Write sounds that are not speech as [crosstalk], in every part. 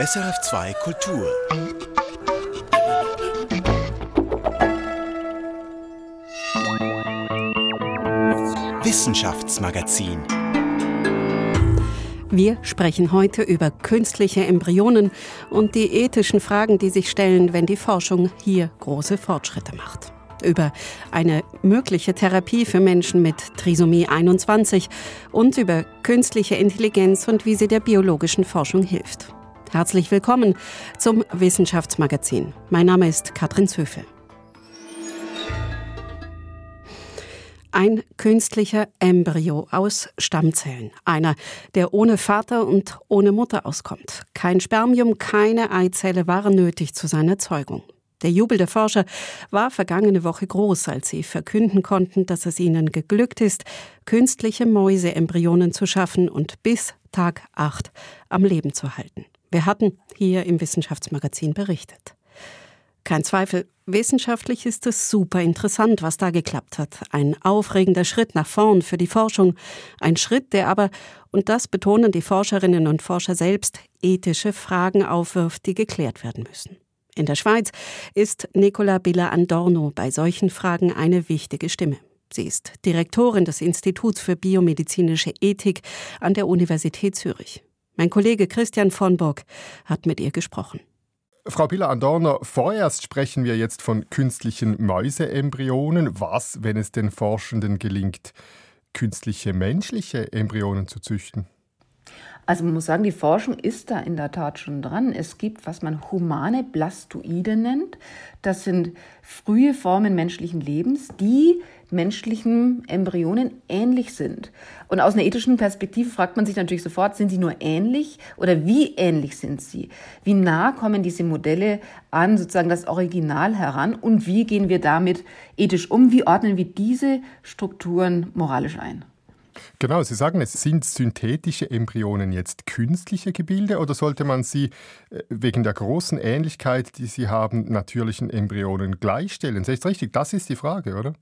SRF2 Kultur. Wissenschaftsmagazin. Wir sprechen heute über künstliche Embryonen und die ethischen Fragen, die sich stellen, wenn die Forschung hier große Fortschritte macht. Über eine mögliche Therapie für Menschen mit Trisomie 21 und über künstliche Intelligenz und wie sie der biologischen Forschung hilft. Herzlich willkommen zum Wissenschaftsmagazin. Mein Name ist Katrin Zöfel. Ein künstlicher Embryo aus Stammzellen. Einer, der ohne Vater und ohne Mutter auskommt. Kein Spermium, keine Eizelle waren nötig zu seiner Zeugung. Der Jubel der Forscher war vergangene Woche groß, als sie verkünden konnten, dass es ihnen geglückt ist, künstliche Mäuseembryonen zu schaffen und bis Tag 8 am Leben zu halten. Wir hatten hier im Wissenschaftsmagazin berichtet. Kein Zweifel, wissenschaftlich ist es super interessant, was da geklappt hat. Ein aufregender Schritt nach vorn für die Forschung. Ein Schritt, der aber, und das betonen die Forscherinnen und Forscher selbst, ethische Fragen aufwirft, die geklärt werden müssen. In der Schweiz ist Nicola Billa Andorno bei solchen Fragen eine wichtige Stimme. Sie ist Direktorin des Instituts für biomedizinische Ethik an der Universität Zürich. Mein Kollege Christian von Bock hat mit ihr gesprochen. Frau Piller-Andorner, vorerst sprechen wir jetzt von künstlichen Mäuseembryonen. Was, wenn es den Forschenden gelingt, künstliche menschliche Embryonen zu züchten? Also man muss sagen, die Forschung ist da in der Tat schon dran. Es gibt, was man humane Blastoide nennt. Das sind frühe Formen menschlichen Lebens, die menschlichen Embryonen ähnlich sind. Und aus einer ethischen Perspektive fragt man sich natürlich sofort, sind sie nur ähnlich oder wie ähnlich sind sie? Wie nah kommen diese Modelle an sozusagen das Original heran und wie gehen wir damit ethisch um? Wie ordnen wir diese Strukturen moralisch ein? Genau, Sie sagen, es sind synthetische Embryonen jetzt künstliche Gebilde oder sollte man sie äh, wegen der großen Ähnlichkeit, die sie haben, natürlichen Embryonen gleichstellen? Sehe richtig? Das ist die Frage, oder?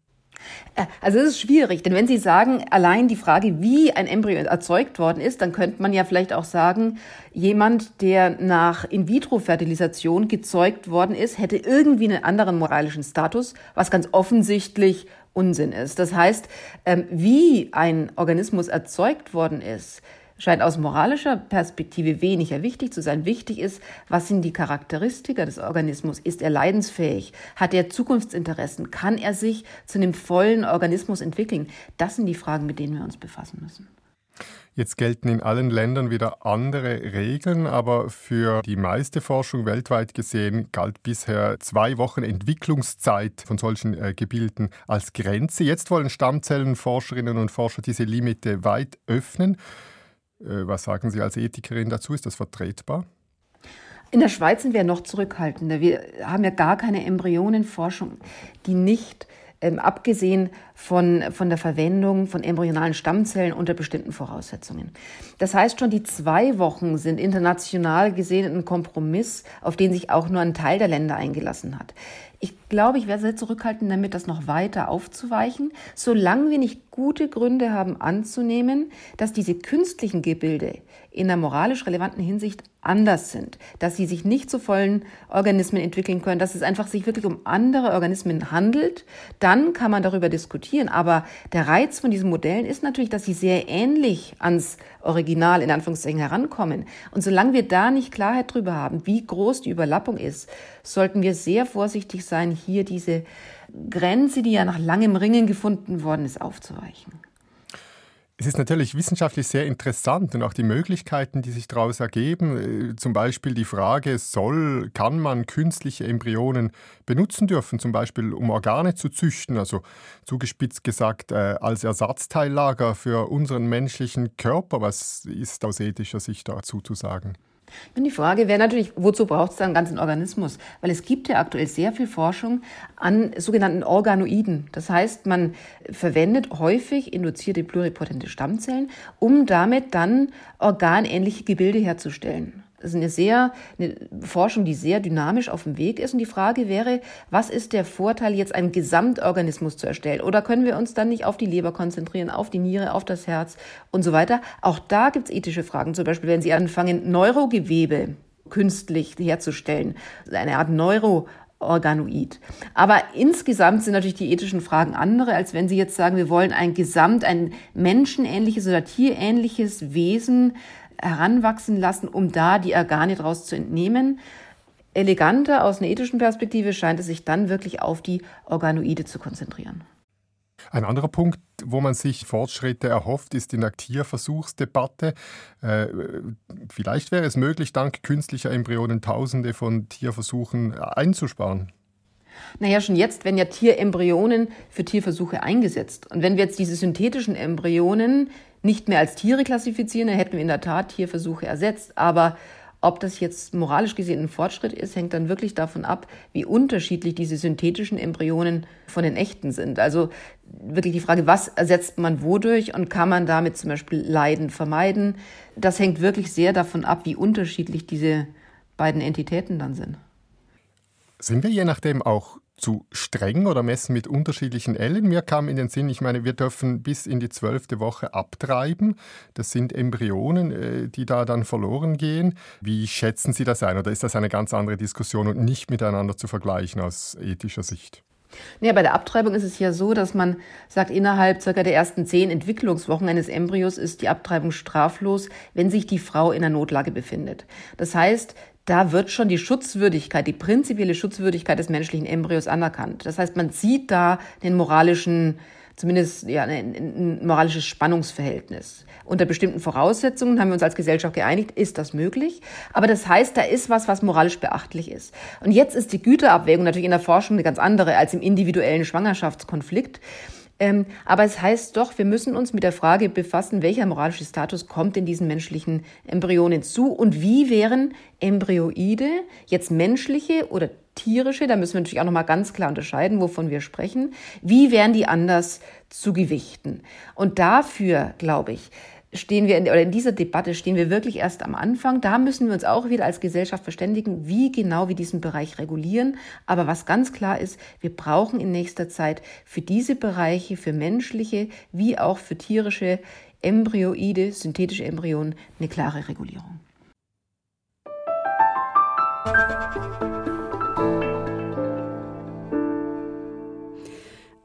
Äh, also es ist schwierig, denn wenn Sie sagen, allein die Frage, wie ein Embryo erzeugt worden ist, dann könnte man ja vielleicht auch sagen, jemand, der nach In-vitro-Fertilisation gezeugt worden ist, hätte irgendwie einen anderen moralischen Status, was ganz offensichtlich Unsinn ist. Das heißt, ähm, wie ein Organismus erzeugt worden ist, scheint aus moralischer Perspektive weniger wichtig zu sein. Wichtig ist, was sind die Charakteristika des Organismus? Ist er leidensfähig? Hat er Zukunftsinteressen? Kann er sich zu einem vollen Organismus entwickeln? Das sind die Fragen, mit denen wir uns befassen müssen. Jetzt gelten in allen Ländern wieder andere Regeln, aber für die meiste Forschung weltweit gesehen galt bisher zwei Wochen Entwicklungszeit von solchen äh, Gebilden als Grenze. Jetzt wollen Stammzellenforscherinnen und Forscher diese Limite weit öffnen. Äh, was sagen Sie als Ethikerin dazu? Ist das vertretbar? In der Schweiz sind wir noch zurückhaltender. Wir haben ja gar keine Embryonenforschung, die nicht ähm, abgesehen von, von der Verwendung von embryonalen Stammzellen unter bestimmten Voraussetzungen. Das heißt schon, die zwei Wochen sind international gesehen ein Kompromiss, auf den sich auch nur ein Teil der Länder eingelassen hat. Ich glaube, ich werde sehr zurückhalten, damit das noch weiter aufzuweichen, solange wir nicht gute Gründe haben anzunehmen, dass diese künstlichen Gebilde in einer moralisch relevanten Hinsicht anders sind, dass sie sich nicht zu vollen Organismen entwickeln können, dass es einfach sich wirklich um andere Organismen handelt, dann kann man darüber diskutieren. Aber der Reiz von diesen Modellen ist natürlich, dass sie sehr ähnlich ans Original in Anführungszeichen herankommen. Und solange wir da nicht Klarheit darüber haben, wie groß die Überlappung ist, sollten wir sehr vorsichtig sein, hier diese Grenze, die ja nach langem Ringen gefunden worden ist, aufzuweichen. Es ist natürlich wissenschaftlich sehr interessant und auch die Möglichkeiten, die sich daraus ergeben. Äh, zum Beispiel die Frage, soll, kann man künstliche Embryonen benutzen dürfen, zum Beispiel um Organe zu züchten, also zugespitzt gesagt äh, als Ersatzteillager für unseren menschlichen Körper. Was ist aus ethischer Sicht dazu zu sagen? Und die Frage wäre natürlich, wozu braucht es dann einen ganzen Organismus? Weil es gibt ja aktuell sehr viel Forschung an sogenannten Organoiden. Das heißt, man verwendet häufig induzierte pluripotente Stammzellen, um damit dann organähnliche Gebilde herzustellen. Das ist eine sehr, eine Forschung, die sehr dynamisch auf dem Weg ist. Und die Frage wäre, was ist der Vorteil, jetzt einen Gesamtorganismus zu erstellen? Oder können wir uns dann nicht auf die Leber konzentrieren, auf die Niere, auf das Herz und so weiter? Auch da gibt es ethische Fragen. Zum Beispiel, wenn Sie anfangen, Neurogewebe künstlich herzustellen. Eine Art Neuroorganoid. Aber insgesamt sind natürlich die ethischen Fragen andere, als wenn Sie jetzt sagen, wir wollen ein Gesamt, ein menschenähnliches oder tierähnliches Wesen heranwachsen lassen, um da die Organe daraus zu entnehmen. Eleganter aus einer ethischen Perspektive scheint es sich dann wirklich auf die Organoide zu konzentrieren. Ein anderer Punkt, wo man sich Fortschritte erhofft, ist in der Tierversuchsdebatte. Äh, vielleicht wäre es möglich, dank künstlicher Embryonen Tausende von Tierversuchen einzusparen. Naja, schon jetzt werden ja Tierembryonen für Tierversuche eingesetzt. Und wenn wir jetzt diese synthetischen Embryonen nicht mehr als Tiere klassifizieren, dann hätten wir in der Tat Tierversuche ersetzt. Aber ob das jetzt moralisch gesehen ein Fortschritt ist, hängt dann wirklich davon ab, wie unterschiedlich diese synthetischen Embryonen von den echten sind. Also wirklich die Frage, was ersetzt man wodurch und kann man damit zum Beispiel Leiden vermeiden? Das hängt wirklich sehr davon ab, wie unterschiedlich diese beiden Entitäten dann sind. Sind wir je nachdem auch zu streng oder messen mit unterschiedlichen Ellen. Mir kam in den Sinn, ich meine, wir dürfen bis in die zwölfte Woche abtreiben. Das sind Embryonen, äh, die da dann verloren gehen. Wie schätzen Sie das ein? Oder ist das eine ganz andere Diskussion und nicht miteinander zu vergleichen aus ethischer Sicht? Ja, bei der Abtreibung ist es ja so, dass man sagt, innerhalb circa der ersten zehn Entwicklungswochen eines Embryos ist die Abtreibung straflos, wenn sich die Frau in einer Notlage befindet. Das heißt, da wird schon die Schutzwürdigkeit, die prinzipielle Schutzwürdigkeit des menschlichen Embryos anerkannt. Das heißt, man sieht da den moralischen, zumindest ja, ein, moralisches Spannungsverhältnis. Unter bestimmten Voraussetzungen haben wir uns als Gesellschaft geeinigt, ist das möglich. Aber das heißt, da ist was, was moralisch beachtlich ist. Und jetzt ist die Güterabwägung natürlich in der Forschung eine ganz andere als im individuellen Schwangerschaftskonflikt. Ähm, aber es heißt doch, wir müssen uns mit der Frage befassen, welcher moralische Status kommt in diesen menschlichen Embryonen zu und wie wären Embryoide jetzt menschliche oder tierische, da müssen wir natürlich auch nochmal ganz klar unterscheiden, wovon wir sprechen, wie wären die anders zu gewichten? Und dafür, glaube ich, stehen wir in, oder in dieser Debatte stehen wir wirklich erst am Anfang. Da müssen wir uns auch wieder als Gesellschaft verständigen, wie genau wir diesen Bereich regulieren. Aber was ganz klar ist, wir brauchen in nächster Zeit für diese Bereiche, für menschliche wie auch für tierische Embryoide, synthetische Embryonen, eine klare Regulierung.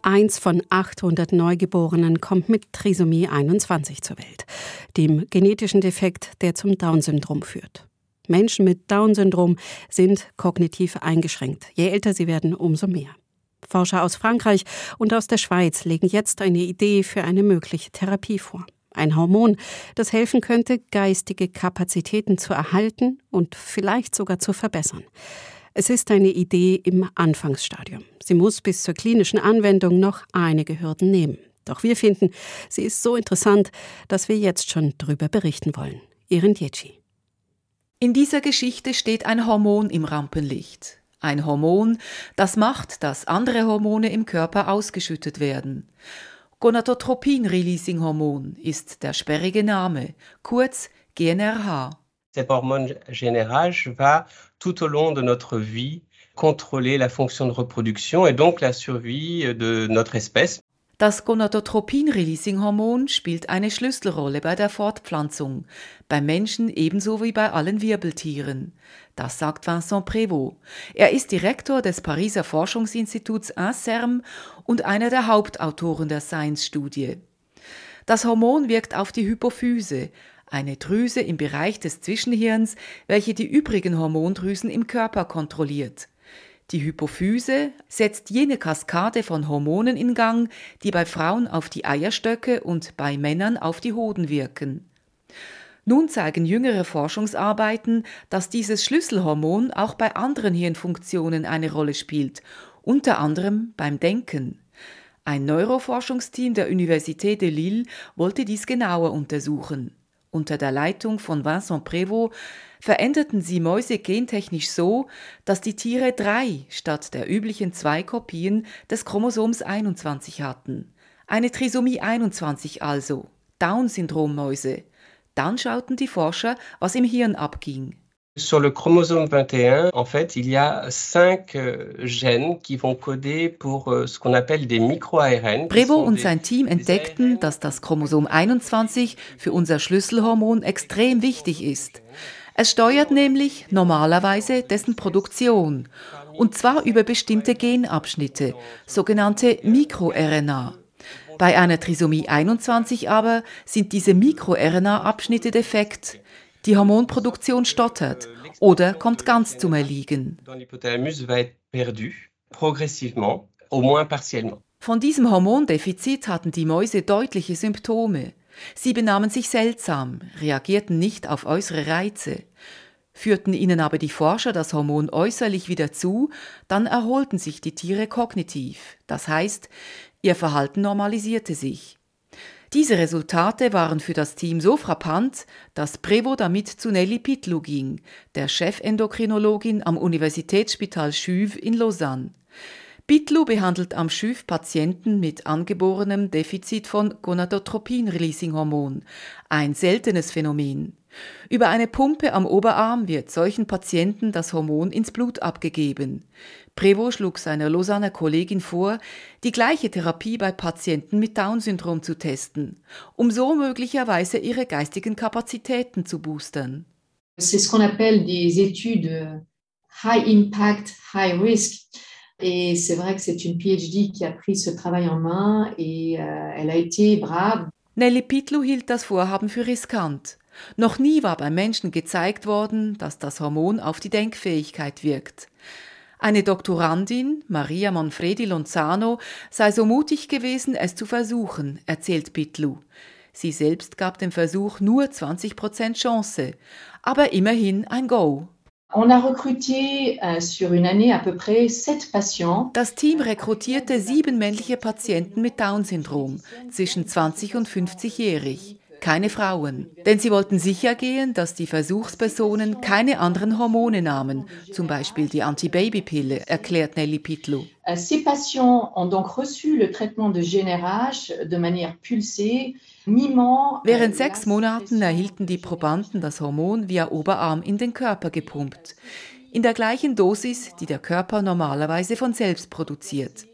Eins von 800 Neugeborenen kommt mit Trisomie 21 zur Welt, dem genetischen Defekt, der zum Down-Syndrom führt. Menschen mit Down-Syndrom sind kognitiv eingeschränkt. Je älter sie werden, umso mehr. Forscher aus Frankreich und aus der Schweiz legen jetzt eine Idee für eine mögliche Therapie vor. Ein Hormon, das helfen könnte, geistige Kapazitäten zu erhalten und vielleicht sogar zu verbessern. Es ist eine Idee im Anfangsstadium. Sie muss bis zur klinischen Anwendung noch einige Hürden nehmen. Doch wir finden, sie ist so interessant, dass wir jetzt schon darüber berichten wollen. Irin Dietschi. In dieser Geschichte steht ein Hormon im Rampenlicht. Ein Hormon, das macht, dass andere Hormone im Körper ausgeschüttet werden. Gonadotropin-Releasing-Hormon ist der sperrige Name, kurz GNRH. Cet hormone GNRH va tout au long de notre vie contrôler la fonction de reproduction et donc la survie de notre espèce. Das Gonadotropin-Releasing-Hormon spielt eine Schlüsselrolle bei der Fortpflanzung, beim Menschen ebenso wie bei allen Wirbeltieren. Das sagt Vincent Prévost. Er ist Direktor des Pariser Forschungsinstituts INSERM und einer der Hauptautoren der Science-Studie. Das Hormon wirkt auf die Hypophyse, eine Drüse im Bereich des Zwischenhirns, welche die übrigen Hormondrüsen im Körper kontrolliert. Die Hypophyse setzt jene Kaskade von Hormonen in Gang, die bei Frauen auf die Eierstöcke und bei Männern auf die Hoden wirken. Nun zeigen jüngere Forschungsarbeiten, dass dieses Schlüsselhormon auch bei anderen Hirnfunktionen eine Rolle spielt, unter anderem beim Denken. Ein Neuroforschungsteam der Université de Lille wollte dies genauer untersuchen. Unter der Leitung von Vincent Prévost veränderten sie Mäuse gentechnisch so, dass die Tiere drei statt der üblichen zwei Kopien des Chromosoms 21 hatten. Eine Trisomie 21 also, Down-Syndrom-Mäuse. Dann schauten die Forscher, was im Hirn abging. Sur le chromosome 21, en fait, il y a cinq euh, gènes qui vont coder pour euh, ce qu'on appelle des micro-ARN. Brevo und sein Team entdeckten, dass das Chromosom 21 für unser Schlüsselhormon extrem wichtig ist. Es steuert nämlich normalerweise dessen Produktion, und zwar über bestimmte Genabschnitte, sogenannte MikroRNA. Bei einer Trisomie 21 aber sind diese MikroRNA-Abschnitte defekt, die Hormonproduktion stottert oder kommt ganz zum Erliegen. Von diesem Hormondefizit hatten die Mäuse deutliche Symptome. Sie benahmen sich seltsam, reagierten nicht auf äußere Reize. Führten ihnen aber die Forscher das Hormon äußerlich wieder zu, dann erholten sich die Tiere kognitiv. Das heißt, ihr Verhalten normalisierte sich. Diese Resultate waren für das Team so frappant, dass Prevo damit zu Nelly Pitlu ging, der Chefendokrinologin am Universitätsspital Schüv in Lausanne. Pitlu behandelt am Schüv Patienten mit angeborenem Defizit von Gonadotropin-Releasing-Hormon, ein seltenes Phänomen. Über eine Pumpe am Oberarm wird solchen Patienten das Hormon ins Blut abgegeben. Prevo schlug seiner Lausanner Kollegin vor, die gleiche Therapie bei Patienten mit Down-Syndrom zu testen, um so möglicherweise ihre geistigen Kapazitäten zu boostern. C'est ce qu'on appelle des études high impact, high risk. Et c'est vrai que c'est une PhD qui a pris ce travail en main et euh, elle a été brave. Nelly Pitlu hielt das Vorhaben für riskant. Noch nie war beim Menschen gezeigt worden, dass das Hormon auf die Denkfähigkeit wirkt. Eine Doktorandin, Maria Manfredi Lonzano, sei so mutig gewesen, es zu versuchen, erzählt Pitlu. Sie selbst gab dem Versuch nur 20% Chance, aber immerhin ein Go. Euh, das Team rekrutierte sieben männliche Patienten mit Down-Syndrom, zwischen 20 und 50-jährig keine Frauen. Denn sie wollten sicher gehen, dass die Versuchspersonen keine anderen Hormone nahmen, zum Beispiel die Antibabypille, erklärt Nelly Pitlow. Euh, ces patients ont donc reçu le traitement de GnRH de manière pulsée, mimant euh, Während sechs Monaten erhielten die Probanden das Hormon via Oberarm in den Körper gepumpt. In der gleichen Dosis, die der Körper normalerweise von selbst produziert.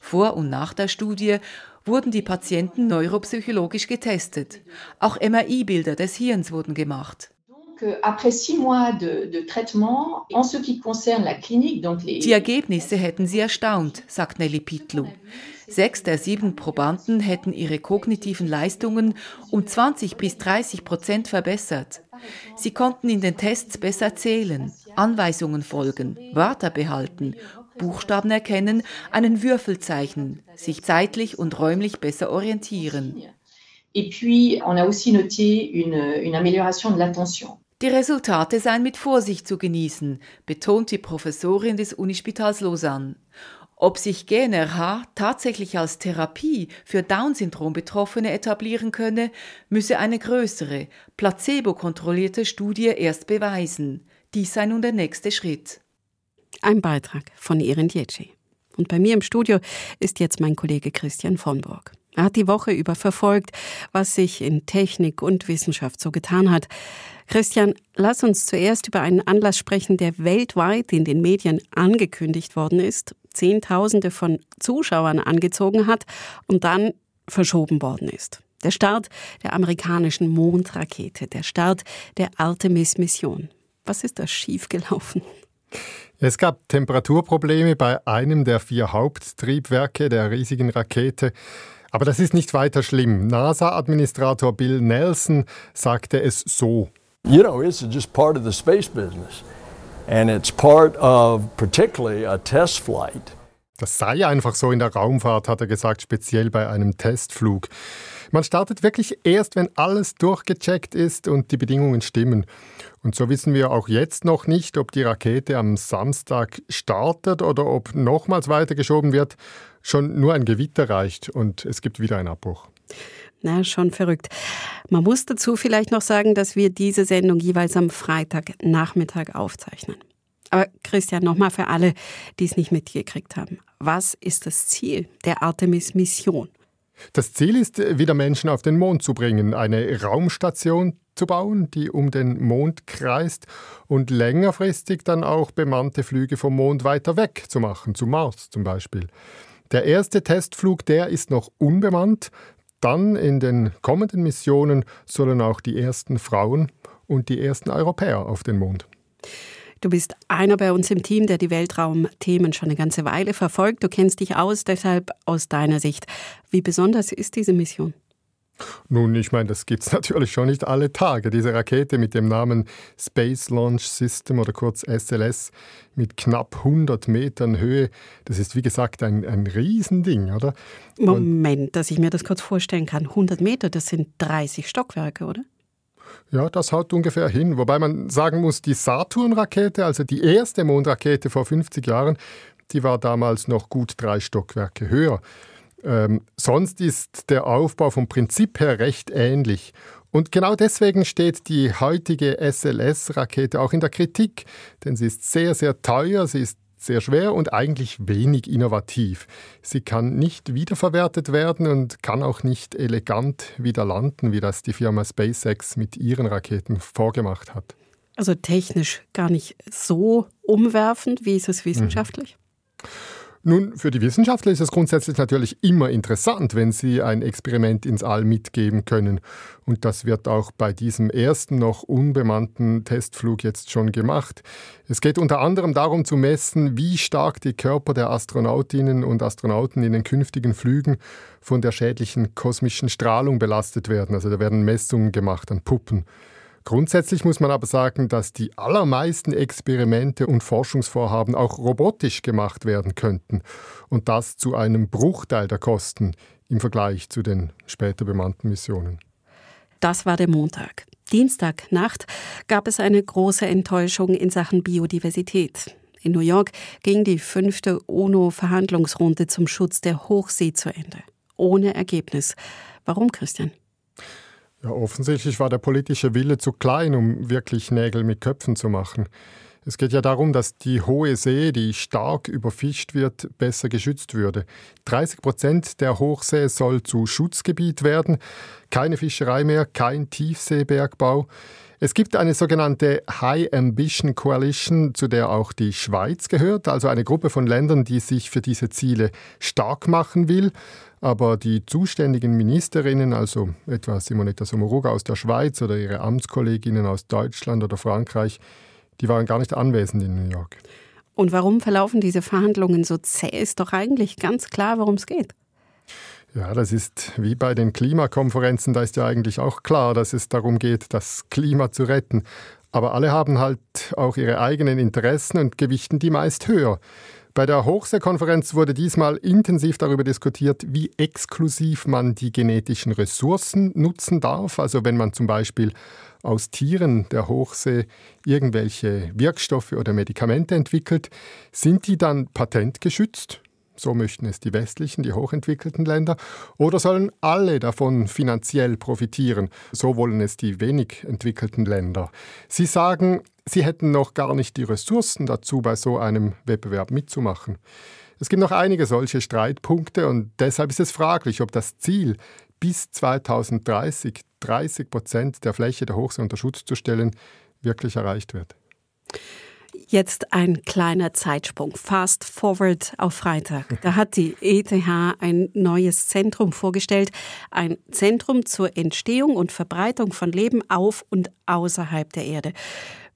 Vor und nach der Studie wurden die Patienten neuropsychologisch getestet. Auch MRI-Bilder des Hirns wurden gemacht. Die Ergebnisse hätten sie erstaunt, sagt Nelly Pitlu. Sechs der sieben Probanden hätten ihre kognitiven Leistungen um 20 bis 30 Prozent verbessert. Sie konnten in den Tests besser zählen, Anweisungen folgen, Wörter behalten Buchstaben erkennen, einen Würfel zeichnen, sich zeitlich und räumlich besser orientieren. Et puis, on a aussi noté une, une amélioration de l'attention. Die Resultate seien mit Vorsicht zu genießen, betont die Professorin des Unispitals Lausanne. Ob sich GNRH tatsächlich als Therapie für Down-Syndrom-Betroffene etablieren könne, müsse eine größere, placebo-kontrollierte Studie erst beweisen. Dies sei nun der nächste Schritt. Ein Beitrag von Iren Djetschi. Und bei mir im Studio ist jetzt mein Kollege Christian von Burg. Er hat die Woche über verfolgt, was sich in Technik und Wissenschaft so getan hat. Christian, lass uns zuerst über einen Anlass sprechen, der weltweit in den Medien angekündigt worden ist, Zehntausende von Zuschauern angezogen hat und dann verschoben worden ist. Der Start der amerikanischen Mondrakete, der Start der Artemis-Mission. Was ist da schiefgelaufen? Es gab Temperaturprobleme bei einem der vier Haupttriebwerke der riesigen Rakete. Aber das ist nicht weiter schlimm. NASA-Administrator Bill Nelson sagte es so. You know, it's just part of the space business. And it's part of particularly a test flight. Das sei einfach so in der Raumfahrt, hat er gesagt, speziell bei einem Testflug. Man startet wirklich erst, wenn alles durchgecheckt ist und die Bedingungen stimmen. Und so wissen wir auch jetzt noch nicht, ob die Rakete am Samstag startet oder ob nochmals weitergeschoben wird. Schon nur ein Gewitter reicht und es gibt wieder einen Abbruch. Na, schon verrückt. Man muss dazu vielleicht noch sagen, dass wir diese Sendung jeweils am Freitagnachmittag aufzeichnen. Aber Christian, nochmal für alle, die es nicht mitgekriegt haben. Was ist das Ziel der Artemis-Mission? Das Ziel ist, wieder Menschen auf den Mond zu bringen, eine Raumstation zu bauen, die um den Mond kreist und längerfristig dann auch bemannte Flüge vom Mond weiter weg zu machen, zum Mars zum Beispiel. Der erste Testflug, der ist noch unbemannt. Dann in den kommenden Missionen sollen auch die ersten Frauen und die ersten Europäer auf den Mond. Du bist einer bei uns im Team, der die Weltraumthemen schon eine ganze Weile verfolgt. Du kennst dich aus, deshalb aus deiner Sicht. Wie besonders ist diese Mission? Nun, ich meine, das gibt es [laughs] natürlich schon nicht alle Tage. Diese Rakete mit dem Namen Space Launch System oder kurz SLS mit knapp 100 Metern Höhe, das ist wie gesagt ein, ein Riesending, oder? Moment, Und dass ich mir das kurz vorstellen kann. 100 Meter, das sind 30 Stockwerke, oder? Ja, das haut ungefähr hin. Wobei man sagen muss, die Saturn-Rakete, also die erste Mondrakete vor 50 Jahren, die war damals noch gut drei Stockwerke höher. Ähm, sonst ist der Aufbau vom Prinzip her recht ähnlich. Und genau deswegen steht die heutige SLS-Rakete auch in der Kritik, denn sie ist sehr, sehr teuer, sie ist sehr schwer und eigentlich wenig innovativ. Sie kann nicht wiederverwertet werden und kann auch nicht elegant wieder landen, wie das die Firma SpaceX mit ihren Raketen vorgemacht hat. Also technisch gar nicht so umwerfend, wie ist es wissenschaftlich? Mhm. Nun, für die Wissenschaftler ist es grundsätzlich natürlich immer interessant, wenn sie ein Experiment ins All mitgeben können. Und das wird auch bei diesem ersten noch unbemannten Testflug jetzt schon gemacht. Es geht unter anderem darum zu messen, wie stark die Körper der Astronautinnen und Astronauten in den künftigen Flügen von der schädlichen kosmischen Strahlung belastet werden. Also da werden Messungen gemacht an Puppen. Grundsätzlich muss man aber sagen, dass die allermeisten Experimente und Forschungsvorhaben auch robotisch gemacht werden könnten und das zu einem Bruchteil der Kosten im Vergleich zu den später bemannten Missionen. Das war der Montag. Dienstagnacht gab es eine große Enttäuschung in Sachen Biodiversität. In New York ging die fünfte UNO-Verhandlungsrunde zum Schutz der Hochsee zu Ende. Ohne Ergebnis. Warum, Christian? Ja, offensichtlich war der politische Wille zu klein, um wirklich Nägel mit Köpfen zu machen. Es geht ja darum, dass die hohe See, die stark überfischt wird, besser geschützt würde. 30 Prozent der Hochsee soll zu Schutzgebiet werden. Keine Fischerei mehr, kein Tiefseebergbau. Es gibt eine sogenannte High Ambition Coalition, zu der auch die Schweiz gehört, also eine Gruppe von Ländern, die sich für diese Ziele stark machen will. Aber die zuständigen Ministerinnen, also etwa Simonetta Sommaruga aus der Schweiz oder ihre Amtskolleginnen aus Deutschland oder Frankreich, die waren gar nicht anwesend in New York. Und warum verlaufen diese Verhandlungen so zäh? Ist doch eigentlich ganz klar, worum es geht. Ja, das ist wie bei den Klimakonferenzen, da ist ja eigentlich auch klar, dass es darum geht, das Klima zu retten. Aber alle haben halt auch ihre eigenen Interessen und gewichten die meist höher. Bei der Hochseekonferenz wurde diesmal intensiv darüber diskutiert, wie exklusiv man die genetischen Ressourcen nutzen darf. Also wenn man zum Beispiel aus Tieren der Hochsee irgendwelche Wirkstoffe oder Medikamente entwickelt, sind die dann patentgeschützt? So möchten es die westlichen, die hochentwickelten Länder. Oder sollen alle davon finanziell profitieren? So wollen es die wenig entwickelten Länder. Sie sagen, sie hätten noch gar nicht die Ressourcen dazu, bei so einem Wettbewerb mitzumachen. Es gibt noch einige solche Streitpunkte und deshalb ist es fraglich, ob das Ziel, bis 2030 30 Prozent der Fläche der Hochsee unter Schutz zu stellen, wirklich erreicht wird. Jetzt ein kleiner Zeitsprung. Fast forward auf Freitag. Da hat die ETH ein neues Zentrum vorgestellt. Ein Zentrum zur Entstehung und Verbreitung von Leben auf und außerhalb der Erde.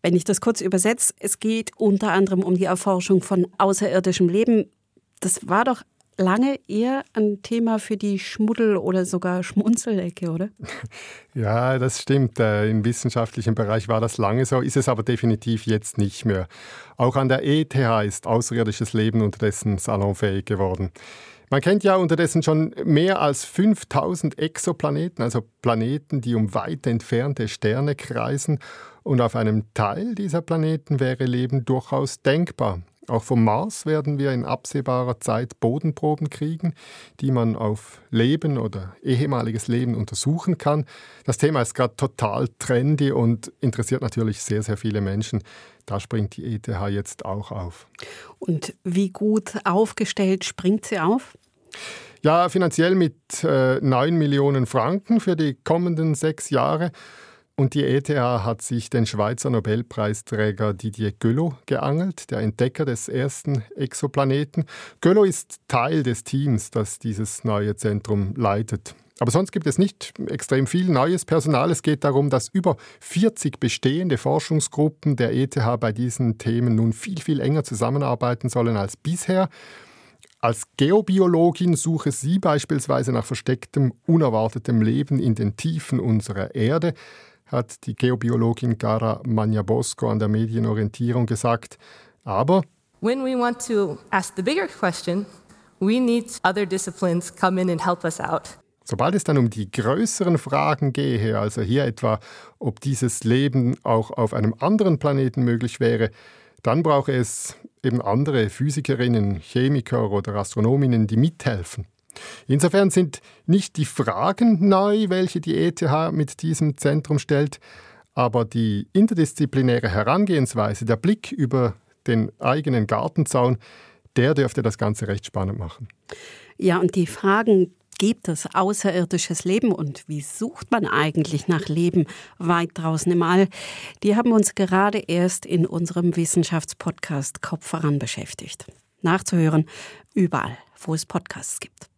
Wenn ich das kurz übersetze, es geht unter anderem um die Erforschung von außerirdischem Leben. Das war doch lange eher ein Thema für die Schmuddel- oder sogar Schmunzelecke, oder? [laughs] Ja, das stimmt. Äh, Im wissenschaftlichen Bereich war das lange so, ist es aber definitiv jetzt nicht mehr. Auch an der ETH ist außerirdisches Leben unterdessen salonfähig geworden. Man kennt ja unterdessen schon mehr als 5000 Exoplaneten, also Planeten, die um weit entfernte Sterne kreisen. Und auf einem Teil dieser Planeten wäre Leben durchaus denkbar. Auch vom Mars werden wir in absehbarer Zeit Bodenproben kriegen, die man auf Leben oder ehemaliges Leben untersuchen kann. Das Thema ist gerade total trendy und interessiert natürlich sehr, sehr viele Menschen. Da springt die ETH jetzt auch auf. Und wie gut aufgestellt springt sie auf? Ja, finanziell mit äh, 9 Millionen Franken für die kommenden sechs Jahre. Und die ETH hat sich den Schweizer Nobelpreisträger Didier Göllo geangelt, der Entdecker des ersten Exoplaneten. Göllo ist Teil des Teams, das dieses neue Zentrum leitet. Aber sonst gibt es nicht extrem viel neues Personal. Es geht darum, dass über 40 bestehende Forschungsgruppen der ETH bei diesen Themen nun viel, viel enger zusammenarbeiten sollen als bisher. Als Geobiologin suche sie beispielsweise nach verstecktem, unerwartetem Leben in den Tiefen unserer Erde, hat die Geobiologin Gara Magnabosco an der Medienorientierung gesagt. Aber when we want to ask the bigger question, we need other disciplines come in and help us out. Sobald es dann um die größeren Fragen gehe, also hier etwa, ob dieses Leben auch auf einem anderen Planeten möglich wäre, dann brauche es eben andere Physikerinnen, Chemiker oder Astronominnen, die mithelfen. Insofern sind nicht die Fragen neu, welche die ETH mit diesem Zentrum stellt, aber die interdisziplinäre Herangehensweise, der Blick über den eigenen Gartenzaun, der dürfte das Ganze recht spannend machen. Ja, und die Fragen, gibt es außerirdisches Leben und wie sucht man eigentlich nach Leben weit draußen im All? Die haben uns gerade erst in unserem Wissenschaftspodcast Kopf voran beschäftigt. Nachzuhören überall, wo es Podcasts gibt.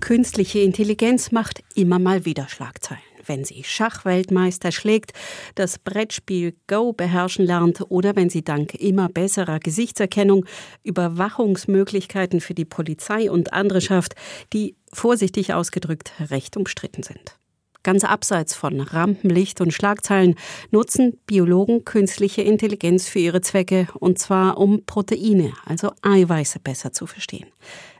Künstliche Intelligenz macht immer mal wieder Schlagzeilen wenn sie Schachweltmeister schlägt, das Brettspiel Go beherrschen lernt oder wenn sie dank immer besserer Gesichtserkennung Überwachungsmöglichkeiten für die Polizei und andere schafft, die vorsichtig ausgedrückt recht umstritten sind. Ganz abseits von Rampenlicht und Schlagzeilen nutzen Biologen künstliche Intelligenz für ihre Zwecke, und zwar um Proteine, also Eiweiße, besser zu verstehen.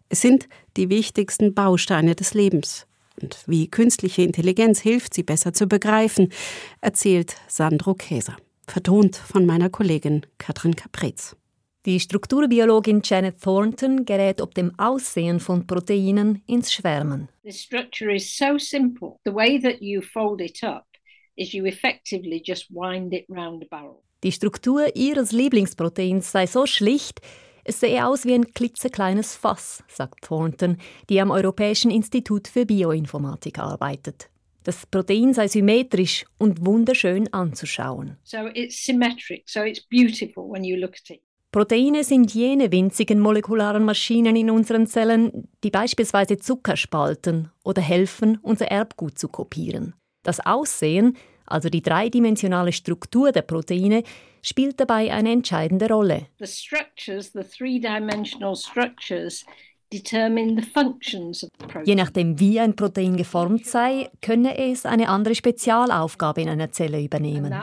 Es sind die wichtigsten Bausteine des Lebens, und wie künstliche Intelligenz hilft, sie besser zu begreifen, erzählt Sandro Käser, vertont von meiner Kollegin Katrin Caprez. Die Strukturbiologin Janet Thornton gerät ob dem Aussehen von Proteinen ins Schwärmen. The structure is so simple. The way that you fold it up is you effectively just wind it round a barrel. Die Struktur ihres Lieblingsproteins sei so schlicht, es sehe aus wie ein klitzekleines Fass, sagt Thornton, die am Europäischen Institut für Bioinformatik arbeitet. Das Protein sei symmetrisch und wunderschön anzuschauen. So it's symmetric, so it's beautiful when you look at it. Proteine sind jene winzigen molekularen Maschinen in unseren Zellen, die beispielsweise Zucker spalten oder helfen, unser Erbgut zu kopieren. Das Aussehen also die dreidimensionale Struktur der Proteine, spielt dabei eine entscheidende Rolle. The structures, the three-dimensional structures determine the functions of the protein. Je nachdem, wie ein Protein geformt sei, könne es eine andere Spezialaufgabe in einer Zelle übernehmen.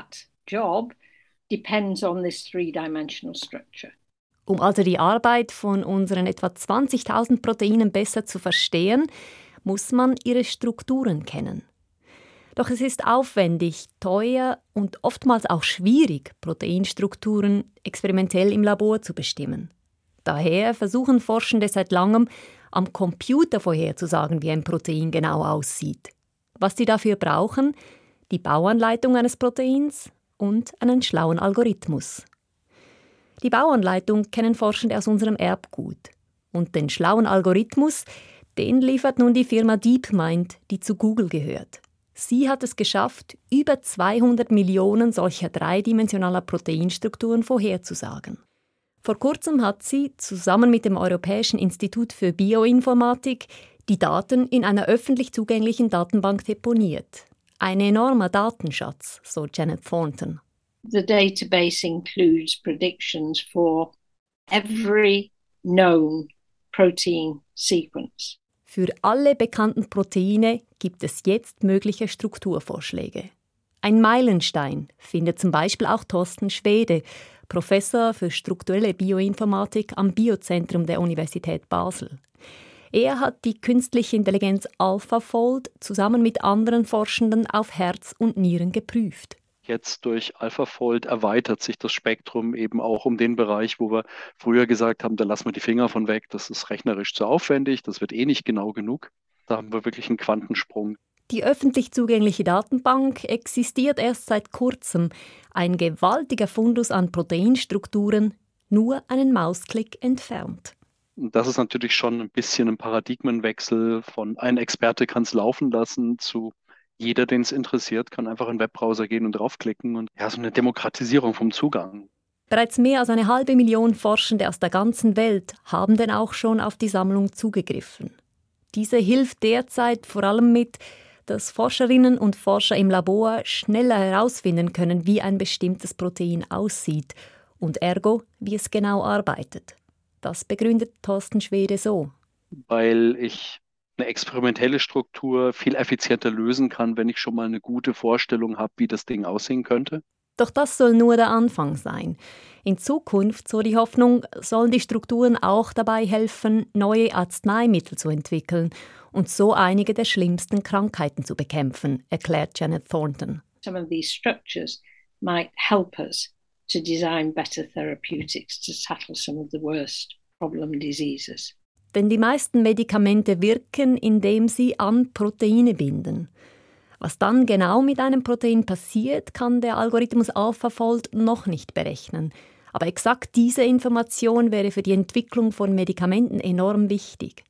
Job depends on this three-dimensional structure. Um also die Arbeit von unseren etwa 20.000 Proteinen besser zu verstehen, muss man ihre Strukturen kennen. Doch es ist aufwendig, teuer und oftmals auch schwierig, Proteinstrukturen experimentell im Labor zu bestimmen. Daher versuchen Forschende seit langem, am Computer vorherzusagen, wie ein Protein genau aussieht. Was sie dafür brauchen, die Bauanleitung eines Proteins und einen schlauen Algorithmus. Die Bauanleitung kennen Forschende aus unserem Erbgut. Und den schlauen Algorithmus, den liefert nun die Firma DeepMind, die zu Google gehört. Sie hat es geschafft, über 200 Millionen solcher dreidimensionaler Proteinstrukturen vorherzusagen. Vor kurzem hat sie zusammen mit dem Europäischen Institut für Bioinformatik die Daten in einer öffentlich zugänglichen Datenbank deponiert. Ein enormer Datenschatz, so Janet Thornton. The database includes predictions for every known protein sequence. Für alle bekannten Proteine gibt es jetzt mögliche Strukturvorschläge. Ein Meilenstein findet zum Beispiel auch Thorsten Schwede, Professor für strukturelle Bioinformatik am Biozentrum der Universität Basel. Er hat die künstliche Intelligenz AlphaFold zusammen mit anderen Forschenden auf Herz und Nieren geprüft. Jetzt durch AlphaFold erweitert sich das Spektrum eben auch um den Bereich, wo wir früher gesagt haben, da lassen wir die Finger von weg, das ist rechnerisch zu aufwendig, das wird eh nicht genau genug. Da haben wir wirklich einen Quantensprung. Die öffentlich zugängliche Datenbank existiert erst seit kurzem. Ein gewaltiger Fundus an Proteinstrukturen, nur einen Mausklick entfernt. Das ist natürlich schon ein bisschen ein Paradigmenwechsel von ein Experte kann es laufen lassen zu jeder, den es interessiert, kann einfach in den Webbrowser gehen und draufklicken und ja, so eine Demokratisierung vom Zugang. Bereits mehr als eine halbe Million Forschende aus der ganzen Welt haben denn auch schon auf die Sammlung zugegriffen. Diese hilft derzeit vor allem mit, dass Forscherinnen und Forscher im Labor schneller herausfinden können, wie ein bestimmtes Protein aussieht und ergo, wie es genau arbeitet. Das begründet Thorsten Schwede so. Weil ich eine experimentelle Struktur viel effizienter lösen kann, wenn ich schon mal eine gute Vorstellung habe, wie das Ding aussehen könnte. Doch das soll nur der Anfang sein. In Zukunft, so die Hoffnung, sollen die Strukturen auch dabei helfen, neue Arzneimittel zu entwickeln und so einige der schlimmsten Krankheiten zu bekämpfen, erklärt Janet Thornton. Some of these structures might help us to design better therapeutics to tackle some of the worst problem diseases. Denn die meisten Medikamente wirken, indem sie an Proteine binden. Was dann genau mit einem Protein passiert, kann der Algorithmus AlphaFold noch nicht berechnen. Aber exakt diese Information wäre für die Entwicklung von Medikamenten enorm wichtig.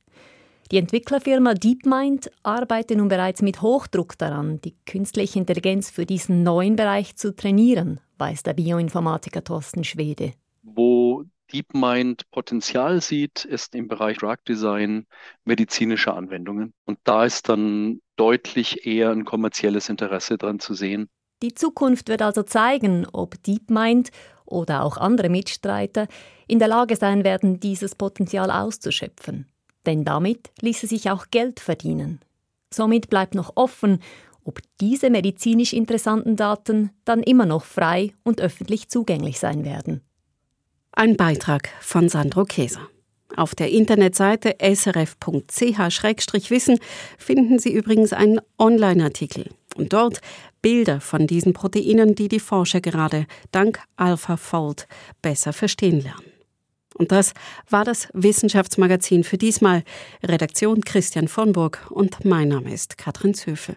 Die Entwicklerfirma DeepMind arbeitet nun bereits mit Hochdruck daran, die künstliche Intelligenz für diesen neuen Bereich zu trainieren, weiß der Bioinformatiker Thorsten Schwede. Wo DeepMind Potenzial sieht, ist im Bereich Drug Design medizinische Anwendungen. Und da ist dann deutlich eher ein kommerzielles Interesse dran zu sehen. Die Zukunft wird also zeigen, ob DeepMind oder auch andere Mitstreiter in der Lage sein werden, dieses Potenzial auszuschöpfen. Denn damit ließe sich auch Geld verdienen. Somit bleibt noch offen, ob diese medizinisch interessanten Daten dann immer noch frei und öffentlich zugänglich sein werden. Ein Beitrag von Sandro Käser. Auf der Internetseite srf.ch-wissen finden Sie übrigens einen Online-Artikel und dort Bilder von diesen Proteinen, die die Forscher gerade dank AlphaFold besser verstehen lernen. Und das war das Wissenschaftsmagazin für diesmal. Redaktion Christian von Burg und mein Name ist Katrin Zöfel.